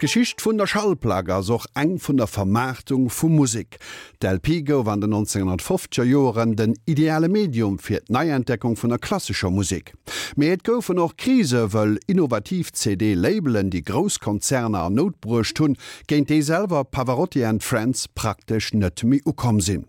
Geschicht vun der Schallplager soch eng vun der Vermarktung vum Musik. Del Pigo waren den 1950er Joren den ideale Medium fir d Neientdeckung vun der klassischer Musik. Meet goufen noch Krise wëll innovativ CD-Labelen die Großkonzerne an Notbrucht hunn, géint déselver Pavarotti and Friends praktisch nëtmi ukom sinn.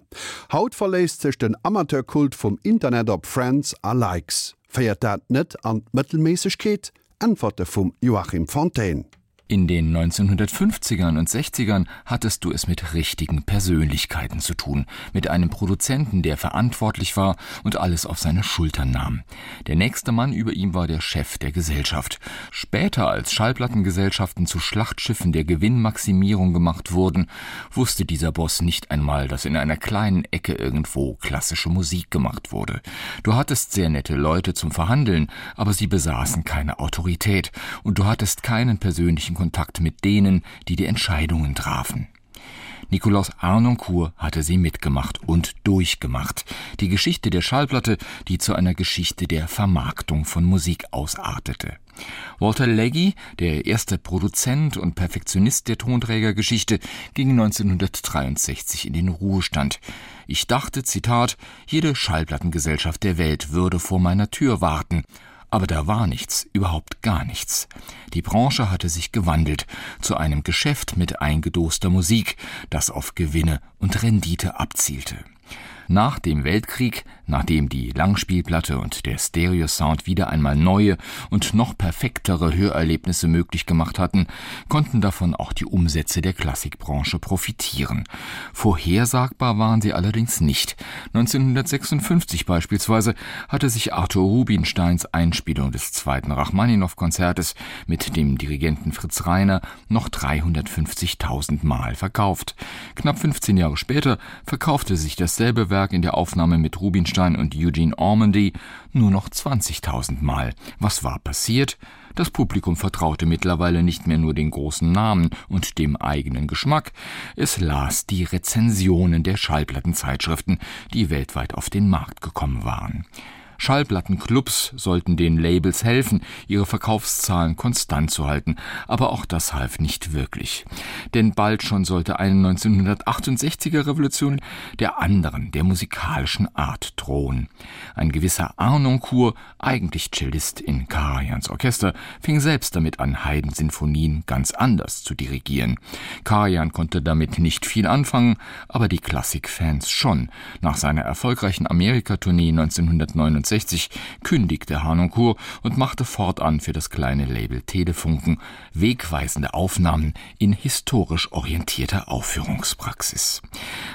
Haut verläst sech den Amateurkult vum Internet op Friends a Likes. Feiert dat net an Mëttelmeesegkeet? Antworte vum Joachim Fontaine. In den 1950ern und 60ern hattest du es mit richtigen Persönlichkeiten zu tun, mit einem Produzenten, der verantwortlich war und alles auf seine Schultern nahm. Der nächste Mann über ihm war der Chef der Gesellschaft. Später, als Schallplattengesellschaften zu Schlachtschiffen der Gewinnmaximierung gemacht wurden, wusste dieser Boss nicht einmal, dass in einer kleinen Ecke irgendwo klassische Musik gemacht wurde. Du hattest sehr nette Leute zum Verhandeln, aber sie besaßen keine Autorität und du hattest keinen persönlichen Kontakt mit denen, die die Entscheidungen trafen. Nikolaus Arnoncourt hatte sie mitgemacht und durchgemacht. Die Geschichte der Schallplatte, die zu einer Geschichte der Vermarktung von Musik ausartete. Walter Leggy, der erste Produzent und Perfektionist der Tonträgergeschichte, ging 1963 in den Ruhestand. Ich dachte, Zitat, jede Schallplattengesellschaft der Welt würde vor meiner Tür warten aber da war nichts, überhaupt gar nichts. Die Branche hatte sich gewandelt zu einem Geschäft mit eingedoster Musik, das auf Gewinne und Rendite abzielte. Nach dem Weltkrieg, nachdem die Langspielplatte und der Stereosound wieder einmal neue und noch perfektere Hörerlebnisse möglich gemacht hatten, konnten davon auch die Umsätze der Klassikbranche profitieren. Vorhersagbar waren sie allerdings nicht. 1956 beispielsweise hatte sich Arthur Rubinsteins Einspielung des zweiten Rachmaninow-Konzertes mit dem Dirigenten Fritz Reiner noch 350.000 Mal verkauft. Knapp 15 Jahre später verkaufte sich dasselbe Werk in der Aufnahme mit Rubinstein und Eugene Ormandy nur noch 20.000 Mal. Was war passiert? Das Publikum vertraute mittlerweile nicht mehr nur den großen Namen und dem eigenen Geschmack, es las die Rezensionen der Schallplattenzeitschriften, die weltweit auf den Markt gekommen waren. Schallplattenclubs sollten den Labels helfen, ihre Verkaufszahlen konstant zu halten, aber auch das half nicht wirklich. Denn bald schon sollte eine 1968er Revolution der anderen, der musikalischen Art drohen. Ein gewisser Arnoncourt, eigentlich Cellist in Karajans Orchester, fing selbst damit an, Heidensinfonien ganz anders zu dirigieren. Karajan konnte damit nicht viel anfangen, aber die Klassikfans schon. Nach seiner erfolgreichen Amerikatournee 1969 1960 kündigte Hanoncourt und machte fortan für das kleine Label Telefunken wegweisende Aufnahmen in historisch orientierter Aufführungspraxis.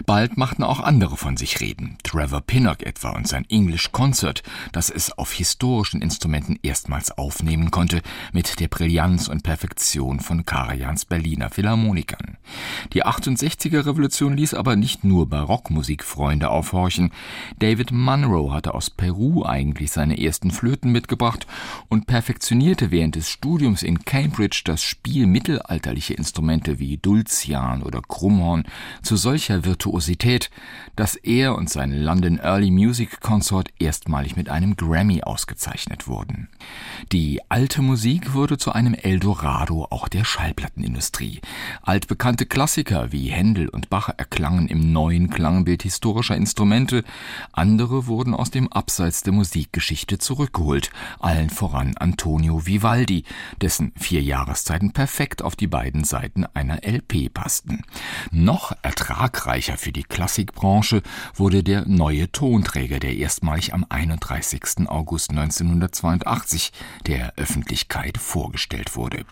Bald machten auch andere von sich reden. Trevor Pinnock etwa und sein English Concert, das es auf historischen Instrumenten erstmals aufnehmen konnte, mit der Brillanz und Perfektion von Karajans Berliner Philharmonikern. Die 68er Revolution ließ aber nicht nur Barockmusikfreunde aufhorchen. David Munro hatte aus Peru eigentlich seine ersten Flöten mitgebracht und perfektionierte während des Studiums in Cambridge das Spiel mittelalterliche Instrumente wie Dulcian oder Krummhorn zu solcher Virtuosität, dass er und sein London Early Music Consort erstmalig mit einem Grammy ausgezeichnet wurden. Die alte Musik wurde zu einem Eldorado auch der Schallplattenindustrie. Altbekannte Klassiker wie Händel und Bach erklangen im neuen Klangbild historischer Instrumente, andere wurden aus dem Abseits der Musikgeschichte zurückgeholt, allen voran Antonio Vivaldi, dessen vier Jahreszeiten perfekt auf die beiden Seiten einer LP passten. Noch ertragreicher für die Klassikbranche wurde der neue Tonträger, der erstmalig am 31. August 1982 der Öffentlichkeit vorgestellt wurde.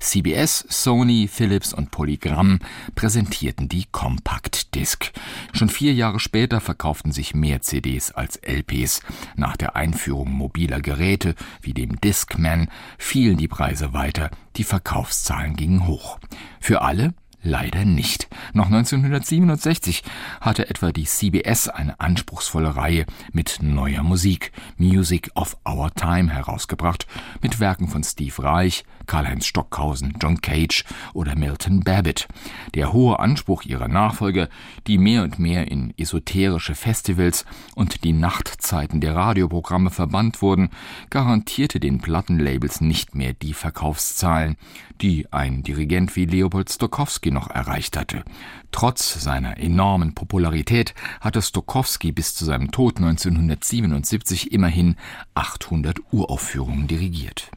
CBS, Sony, Philips und Polygram präsentierten die Compact Disc. Schon vier Jahre später verkauften sich mehr CDs als LPs. Nach nach der Einführung mobiler Geräte wie dem Discman fielen die Preise weiter, die Verkaufszahlen gingen hoch. Für alle, leider nicht. Noch 1967 hatte etwa die CBS eine anspruchsvolle Reihe mit neuer Musik, Music of Our Time herausgebracht, mit Werken von Steve Reich, Karl-Heinz Stockhausen, John Cage oder Milton Babbitt. Der hohe Anspruch ihrer Nachfolger, die mehr und mehr in esoterische Festivals und die Nachtzeiten der Radioprogramme verbannt wurden, garantierte den Plattenlabels nicht mehr die Verkaufszahlen, die ein Dirigent wie Leopold Stokowski noch erreicht hatte. Trotz seiner enormen Popularität hatte Stokowski bis zu seinem Tod 1977 immerhin 800 Uraufführungen dirigiert.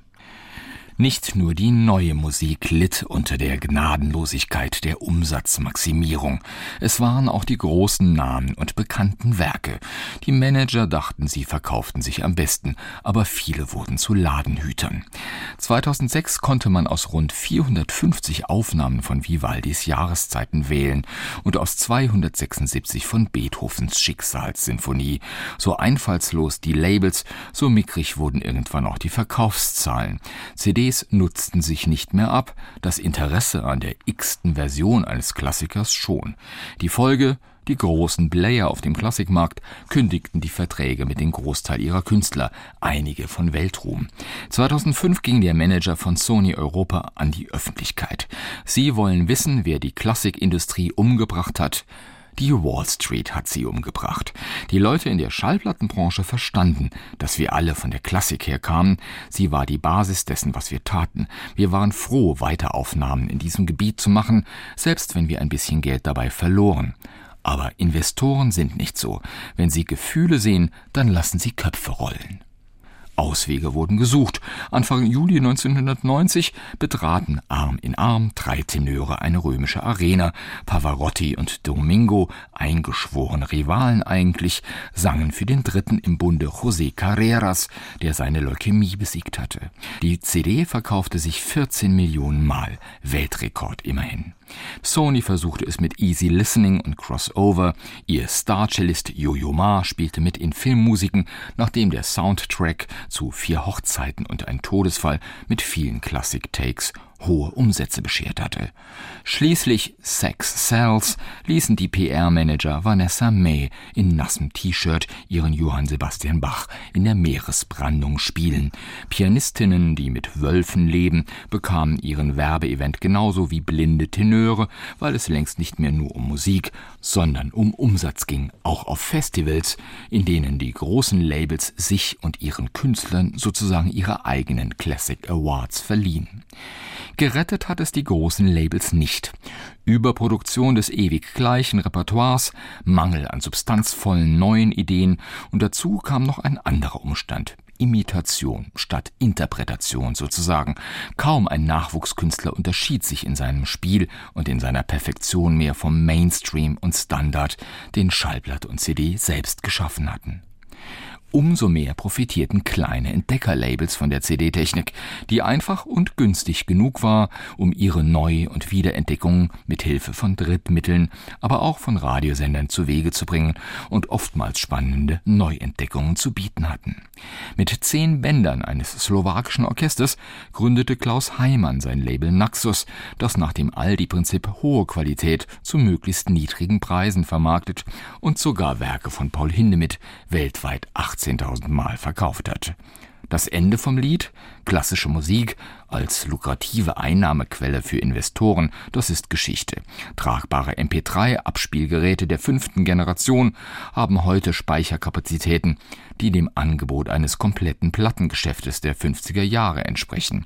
Nicht nur die neue Musik litt unter der Gnadenlosigkeit der Umsatzmaximierung. Es waren auch die großen Namen und bekannten Werke. Die Manager dachten, sie verkauften sich am besten, aber viele wurden zu Ladenhütern. 2006 konnte man aus rund 450 Aufnahmen von Vivaldis Jahreszeiten wählen und aus 276 von Beethovens Schicksalssinfonie. So einfallslos die Labels, so mickrig wurden irgendwann auch die Verkaufszahlen. CDs CDs nutzten sich nicht mehr ab, das Interesse an der x-ten Version eines Klassikers schon. Die Folge die großen Player auf dem Klassikmarkt kündigten die Verträge mit dem Großteil ihrer Künstler, einige von Weltruhm. 2005 ging der Manager von Sony Europa an die Öffentlichkeit. Sie wollen wissen, wer die Klassikindustrie umgebracht hat. Die Wall Street hat sie umgebracht. Die Leute in der Schallplattenbranche verstanden, dass wir alle von der Klassik herkamen. Sie war die Basis dessen, was wir taten. Wir waren froh, Weiteraufnahmen in diesem Gebiet zu machen, selbst wenn wir ein bisschen Geld dabei verloren. Aber Investoren sind nicht so. Wenn sie Gefühle sehen, dann lassen sie Köpfe rollen. Auswege wurden gesucht. Anfang Juli 1990 betraten Arm in Arm drei Tenöre eine römische Arena. Pavarotti und Domingo, eingeschworene Rivalen eigentlich, sangen für den dritten im Bunde José Carreras, der seine Leukämie besiegt hatte. Die CD verkaufte sich 14 Millionen Mal, Weltrekord immerhin. Sony versuchte es mit Easy Listening und Crossover. Ihr Starcellist Jojo Ma spielte mit in Filmmusiken, nachdem der Soundtrack zu vier Hochzeiten und ein Todesfall mit vielen Classic-Takes hohe Umsätze beschert hatte. Schließlich Sex Cells ließen die PR-Manager Vanessa May in nassem T-Shirt ihren Johann Sebastian Bach in der Meeresbrandung spielen. Pianistinnen, die mit Wölfen leben, bekamen ihren Werbeevent genauso wie blinde Tenöre, weil es längst nicht mehr nur um Musik, sondern um Umsatz ging, auch auf Festivals, in denen die großen Labels sich und ihren Künstlern sozusagen ihre eigenen Classic Awards verliehen. Gerettet hat es die großen Labels nicht. Überproduktion des ewig gleichen Repertoires, Mangel an substanzvollen neuen Ideen und dazu kam noch ein anderer Umstand. Imitation statt Interpretation sozusagen. Kaum ein Nachwuchskünstler unterschied sich in seinem Spiel und in seiner Perfektion mehr vom Mainstream und Standard, den Schallblatt und CD selbst geschaffen hatten. Umso mehr profitierten kleine Entdeckerlabels von der CD-Technik, die einfach und günstig genug war, um ihre Neu- und Wiederentdeckungen mit Hilfe von Drittmitteln, aber auch von Radiosendern zu Wege zu bringen und oftmals spannende Neuentdeckungen zu bieten hatten. Mit zehn Bändern eines slowakischen Orchesters gründete Klaus Heimann sein Label Naxus, das nach dem Aldi-Prinzip hohe Qualität zu möglichst niedrigen Preisen vermarktet und sogar Werke von Paul Hindemith weltweit 18 18.000 Mal verkauft hat. Das Ende vom Lied, klassische Musik als lukrative Einnahmequelle für Investoren, das ist Geschichte. Tragbare MP3-Abspielgeräte der fünften Generation haben heute Speicherkapazitäten, die dem Angebot eines kompletten Plattengeschäftes der 50er Jahre entsprechen.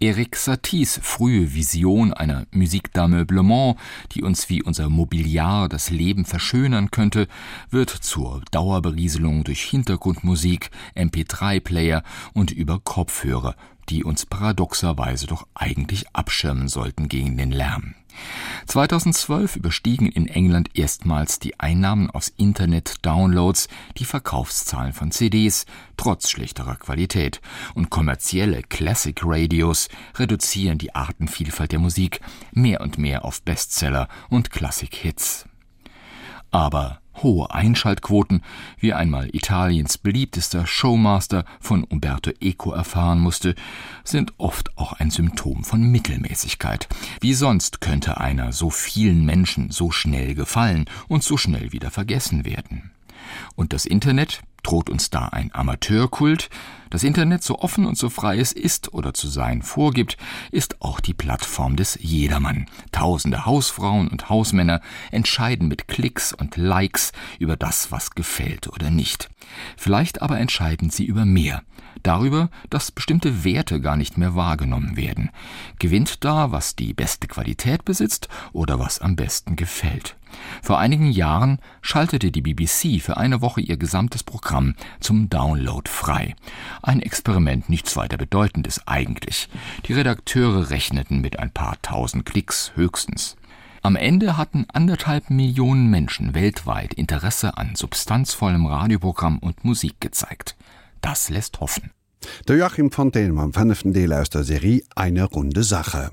Erik Saties frühe Vision einer Musik d'ameublement, die uns wie unser Mobiliar das Leben verschönern könnte, wird zur Dauerberieselung durch Hintergrundmusik, MP3-Player und über Kopfhörer, die uns paradoxerweise doch eigentlich abschirmen sollten gegen den Lärm. 2012 überstiegen in England erstmals die Einnahmen aus Internet-Downloads die Verkaufszahlen von CDs, trotz schlechterer Qualität, und kommerzielle Classic Radios reduzieren die Artenvielfalt der Musik mehr und mehr auf Bestseller und Classic Hits. Aber Hohe Einschaltquoten, wie einmal Italiens beliebtester Showmaster von Umberto Eco erfahren musste, sind oft auch ein Symptom von Mittelmäßigkeit. Wie sonst könnte einer so vielen Menschen so schnell gefallen und so schnell wieder vergessen werden. Und das Internet droht uns da ein Amateurkult. Das Internet, so offen und so frei es ist oder zu sein vorgibt, ist auch die Plattform des Jedermann. Tausende Hausfrauen und Hausmänner entscheiden mit Klicks und Likes über das, was gefällt oder nicht. Vielleicht aber entscheiden sie über mehr darüber, dass bestimmte Werte gar nicht mehr wahrgenommen werden. Gewinnt da, was die beste Qualität besitzt oder was am besten gefällt. Vor einigen Jahren schaltete die BBC für eine Woche ihr gesamtes Programm zum Download frei. Ein Experiment nichts weiter bedeutendes eigentlich. Die Redakteure rechneten mit ein paar tausend Klicks höchstens. Am Ende hatten anderthalb Millionen Menschen weltweit Interesse an substanzvollem Radioprogramm und Musik gezeigt. Das lässt hoffen. Der Joachim am 5. Deel aus der Serie eine runde Sache.